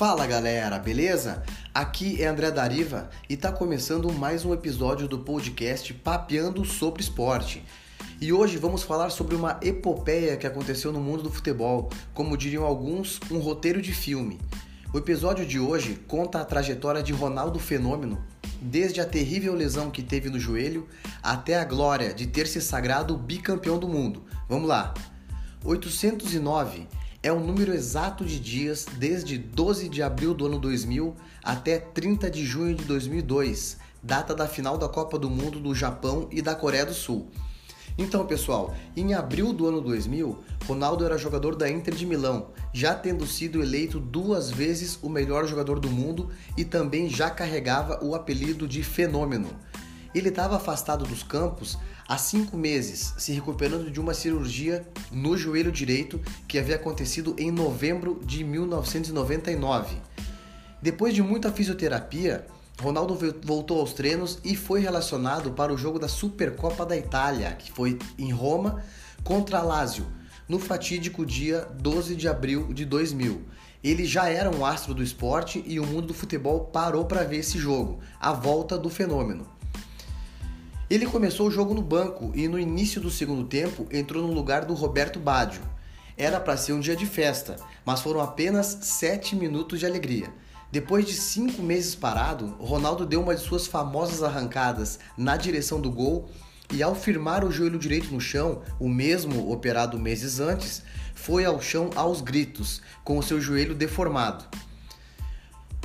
Fala galera, beleza? Aqui é André Dariva e tá começando mais um episódio do podcast Papeando sobre Esporte. E hoje vamos falar sobre uma epopeia que aconteceu no mundo do futebol, como diriam alguns, um roteiro de filme. O episódio de hoje conta a trajetória de Ronaldo Fenômeno, desde a terrível lesão que teve no joelho até a glória de ter se sagrado bicampeão do mundo. Vamos lá! 809 é o número exato de dias desde 12 de abril do ano 2000 até 30 de junho de 2002, data da final da Copa do Mundo do Japão e da Coreia do Sul. Então, pessoal, em abril do ano 2000, Ronaldo era jogador da Inter de Milão, já tendo sido eleito duas vezes o melhor jogador do mundo e também já carregava o apelido de Fenômeno. Ele estava afastado dos campos há cinco meses, se recuperando de uma cirurgia no joelho direito que havia acontecido em novembro de 1999. Depois de muita fisioterapia, Ronaldo voltou aos treinos e foi relacionado para o jogo da Supercopa da Itália, que foi em Roma contra Lazio, no fatídico dia 12 de abril de 2000. Ele já era um astro do esporte e o mundo do futebol parou para ver esse jogo, a volta do fenômeno. Ele começou o jogo no banco e no início do segundo tempo entrou no lugar do Roberto Baggio. Era para ser um dia de festa, mas foram apenas 7 minutos de alegria. Depois de cinco meses parado, Ronaldo deu uma de suas famosas arrancadas na direção do gol e, ao firmar o joelho direito no chão, o mesmo operado meses antes, foi ao chão aos gritos, com o seu joelho deformado.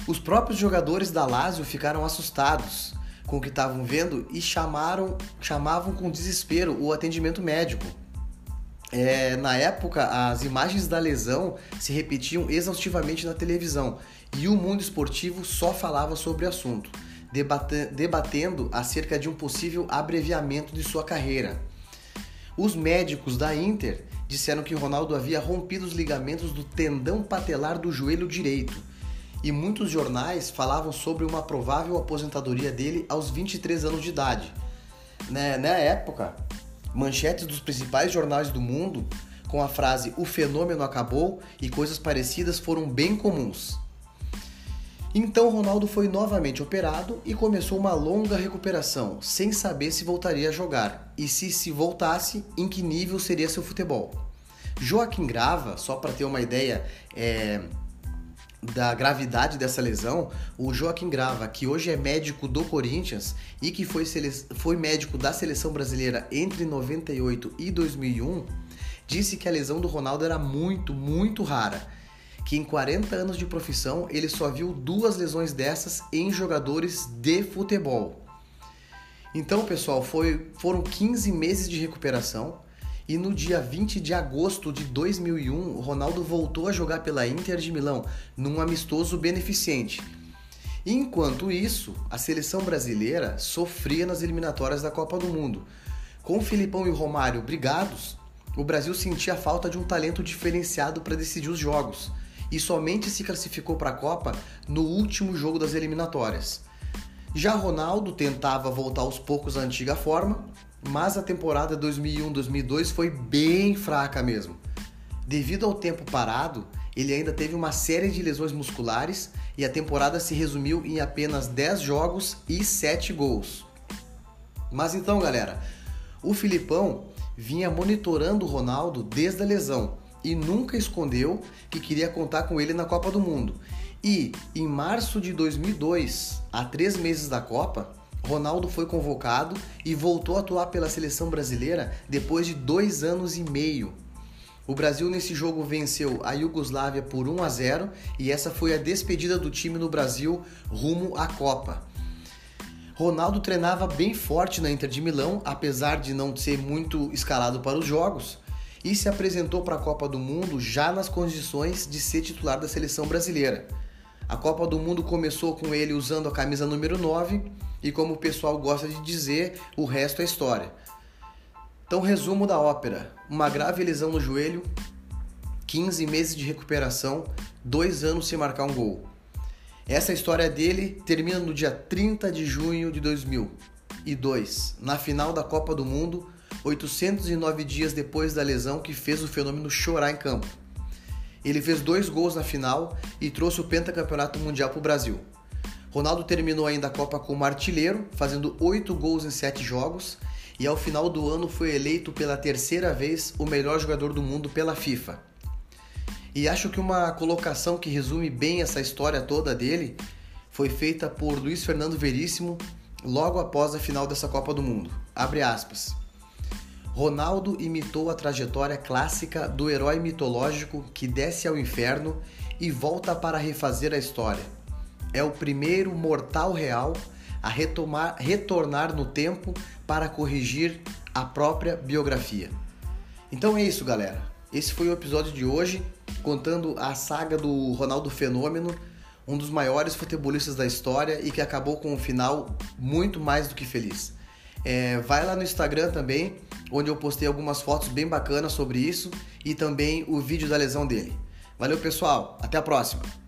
Os próprios jogadores da Lazio ficaram assustados com o que estavam vendo e chamaram, chamavam com desespero o atendimento médico. É, na época, as imagens da lesão se repetiam exaustivamente na televisão e o mundo esportivo só falava sobre o assunto, debatendo acerca de um possível abreviamento de sua carreira. Os médicos da Inter disseram que Ronaldo havia rompido os ligamentos do tendão patelar do joelho direito e muitos jornais falavam sobre uma provável aposentadoria dele aos 23 anos de idade. Né? Na época, manchetes dos principais jornais do mundo com a frase o fenômeno acabou e coisas parecidas foram bem comuns. Então Ronaldo foi novamente operado e começou uma longa recuperação, sem saber se voltaria a jogar e se se voltasse, em que nível seria seu futebol. Joaquim Grava, só para ter uma ideia, é, da gravidade dessa lesão, o Joaquim Grava, que hoje é médico do Corinthians e que foi, foi médico da seleção brasileira entre 98 e 2001, disse que a lesão do Ronaldo era muito, muito rara. Que em 40 anos de profissão ele só viu duas lesões dessas em jogadores de futebol. Então, pessoal, foi, foram 15 meses de recuperação e no dia 20 de agosto de 2001, Ronaldo voltou a jogar pela Inter de Milão, num amistoso beneficente. Enquanto isso, a seleção brasileira sofria nas eliminatórias da Copa do Mundo. Com Filipão e Romário brigados, o Brasil sentia a falta de um talento diferenciado para decidir os jogos e somente se classificou para a Copa no último jogo das eliminatórias. Já Ronaldo tentava voltar aos poucos à antiga forma, mas a temporada 2001-2002 foi bem fraca mesmo. Devido ao tempo parado, ele ainda teve uma série de lesões musculares e a temporada se resumiu em apenas 10 jogos e 7 gols. Mas então, galera, o Filipão vinha monitorando o Ronaldo desde a lesão e nunca escondeu que queria contar com ele na Copa do Mundo. E em março de 2002, a três meses da Copa, Ronaldo foi convocado e voltou a atuar pela seleção brasileira depois de dois anos e meio. O Brasil nesse jogo venceu a Iugoslávia por 1 a 0 e essa foi a despedida do time no Brasil rumo à Copa. Ronaldo treinava bem forte na Inter de Milão, apesar de não ser muito escalado para os jogos, e se apresentou para a Copa do Mundo já nas condições de ser titular da seleção brasileira. A Copa do Mundo começou com ele usando a camisa número 9 e como o pessoal gosta de dizer, o resto é história. Então, resumo da ópera: uma grave lesão no joelho, 15 meses de recuperação, dois anos sem marcar um gol. Essa história dele termina no dia 30 de junho de 2002, na final da Copa do Mundo, 809 dias depois da lesão que fez o fenômeno chorar em campo. Ele fez dois gols na final e trouxe o pentacampeonato mundial para o Brasil. Ronaldo terminou ainda a Copa como artilheiro, fazendo oito gols em sete jogos, e ao final do ano foi eleito pela terceira vez o melhor jogador do mundo pela FIFA. E acho que uma colocação que resume bem essa história toda dele foi feita por Luiz Fernando Veríssimo logo após a final dessa Copa do Mundo. Abre aspas. Ronaldo imitou a trajetória clássica do herói mitológico que desce ao inferno e volta para refazer a história. É o primeiro mortal real a retomar, retornar no tempo para corrigir a própria biografia. Então é isso, galera. Esse foi o episódio de hoje contando a saga do Ronaldo Fenômeno, um dos maiores futebolistas da história e que acabou com um final muito mais do que feliz. É, vai lá no Instagram também, onde eu postei algumas fotos bem bacanas sobre isso e também o vídeo da lesão dele. Valeu, pessoal. Até a próxima.